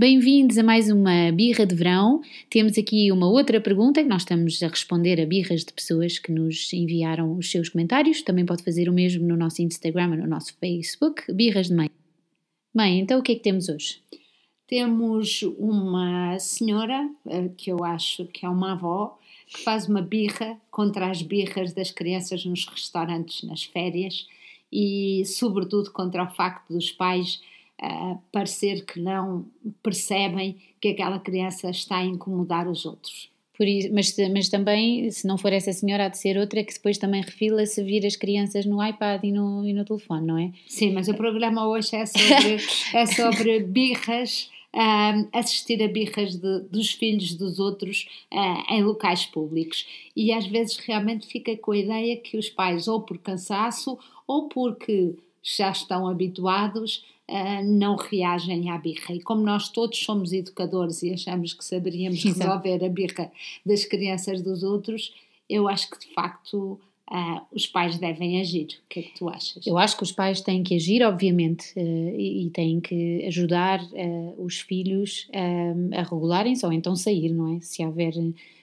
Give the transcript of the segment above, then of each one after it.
Bem-vindos a mais uma birra de verão. Temos aqui uma outra pergunta que nós estamos a responder a birras de pessoas que nos enviaram os seus comentários. Também pode fazer o mesmo no nosso Instagram no nosso Facebook, birras de mãe. Mãe, então o que é que temos hoje? Temos uma senhora, eh, que eu acho que é uma avó, que faz uma birra contra as birras das crianças nos restaurantes nas férias e, sobretudo, contra o facto dos pais uh, parecer que não percebem que aquela criança está a incomodar os outros. Isso, mas, mas também, se não for essa senhora, há de ser outra que depois também refila se vir as crianças no iPad e no, e no telefone, não é? Sim, mas o programa hoje é sobre, é sobre birras. Uh, assistir a birras de, dos filhos dos outros uh, em locais públicos. E às vezes realmente fica com a ideia que os pais, ou por cansaço, ou porque já estão habituados, uh, não reagem à birra. E como nós todos somos educadores e achamos que saberíamos resolver a birra das crianças dos outros, eu acho que de facto Uh, os pais devem agir. O que é que tu achas? Eu acho que os pais têm que agir, obviamente, uh, e, e, têm que ajudar uh, os filhos a regularem-se ou então sair, não é? Se houver,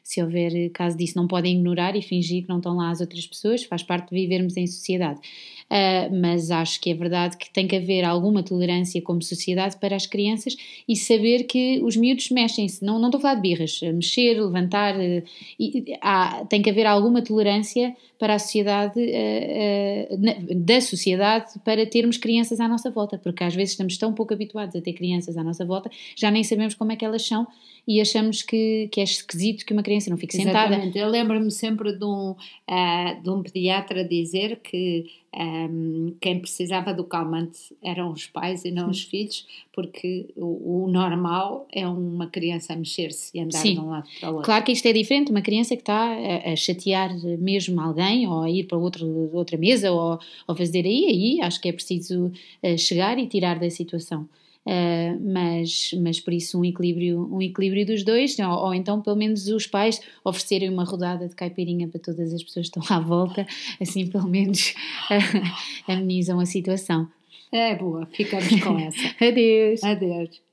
se houver caso disso, não podem ignorar e fingir que não estão lá as outras pessoas, faz parte de vivermos em sociedade. Uh, mas acho que é verdade que tem que haver alguma tolerância como sociedade para as crianças e saber que os miúdos mexem-se. Não, não estou a falar de birras, mexer, levantar, uh, e, há, tem que haver alguma tolerância para a sociedade, uh, da sociedade, para termos crianças à nossa volta, porque às vezes estamos tão pouco habituados a ter crianças à nossa volta, já nem sabemos como é que elas são e achamos que, que é esquisito que uma criança não Exatamente. sentada. Eu lembro-me sempre de um, uh, de um pediatra dizer que um, quem precisava do calmante eram os pais e não os filhos, porque o, o, normal é uma criança a mexer-se e andar Sim. de um lado para o outro. Claro que isto é diferente, uma criança que está a, a chatear mesmo alguém ou a ir para outro, outra mesa ou, ou fazer aí, aí acho que é preciso uh, chegar e tirar da situação. Uh, mas, mas por isso um equilíbrio, um equilíbrio dos dois, ou, ou, então pelo menos os pais oferecerem uma rodada de caipirinha para todas as pessoas que estão à volta, assim pelo menos uh, amenizam a situação. É boa, ficamos com essa. Adeus. Adeus.